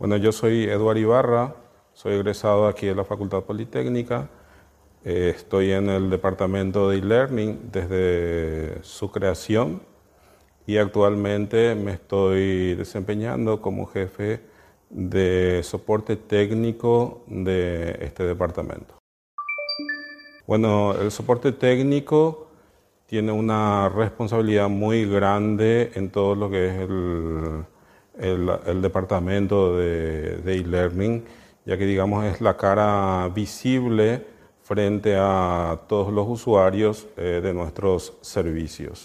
Bueno, yo soy Eduardo Ibarra, soy egresado aquí de la Facultad Politécnica. Eh, estoy en el departamento de e-learning desde su creación y actualmente me estoy desempeñando como jefe de soporte técnico de este departamento. Bueno, el soporte técnico tiene una responsabilidad muy grande en todo lo que es el el, departamento de e-learning, ya que digamos es la cara visible frente a todos los usuarios eh, de nuestros servicios.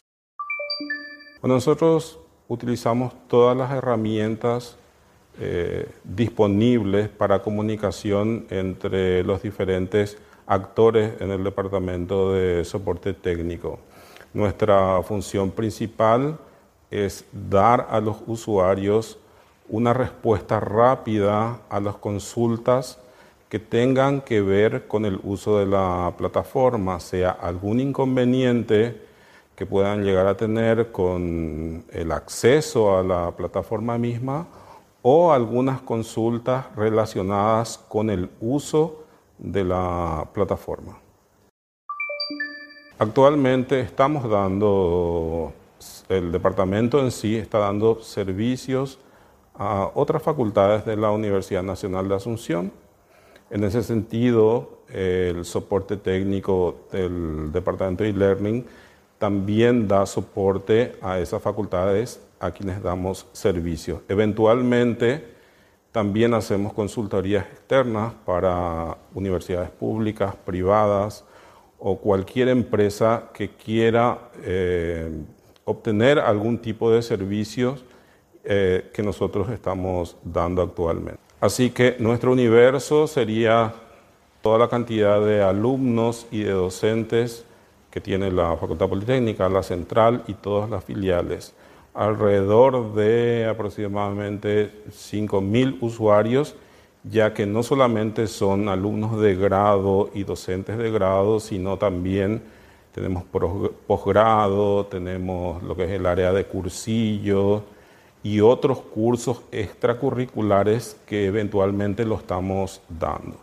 Bueno, nosotros utilizamos todas las herramientas eh, disponibles para comunicación entre los diferentes actores en el departamento de soporte técnico. Nuestra función principal es dar a los usuarios una respuesta rápida a las consultas que tengan que ver con el uso de la plataforma, sea algún inconveniente que puedan llegar a tener con el acceso a la plataforma misma o algunas consultas relacionadas con el uso de la plataforma. Actualmente estamos dando el departamento en sí está dando servicios a otras facultades de la Universidad Nacional de Asunción. En ese sentido, el soporte técnico del departamento de e-learning también da soporte a esas facultades a quienes damos servicios. Eventualmente, también hacemos consultorías externas para universidades públicas, privadas o cualquier empresa que quiera eh, obtener algún tipo de servicios eh, que nosotros estamos dando actualmente. Así que nuestro universo sería toda la cantidad de alumnos y de docentes que tiene la Facultad Politécnica, la Central y todas las filiales. Alrededor de aproximadamente 5.000 usuarios, ya que no solamente son alumnos de grado y docentes de grado, sino también tenemos posgrado, tenemos lo que es el área de cursillo y otros cursos extracurriculares que eventualmente lo estamos dando.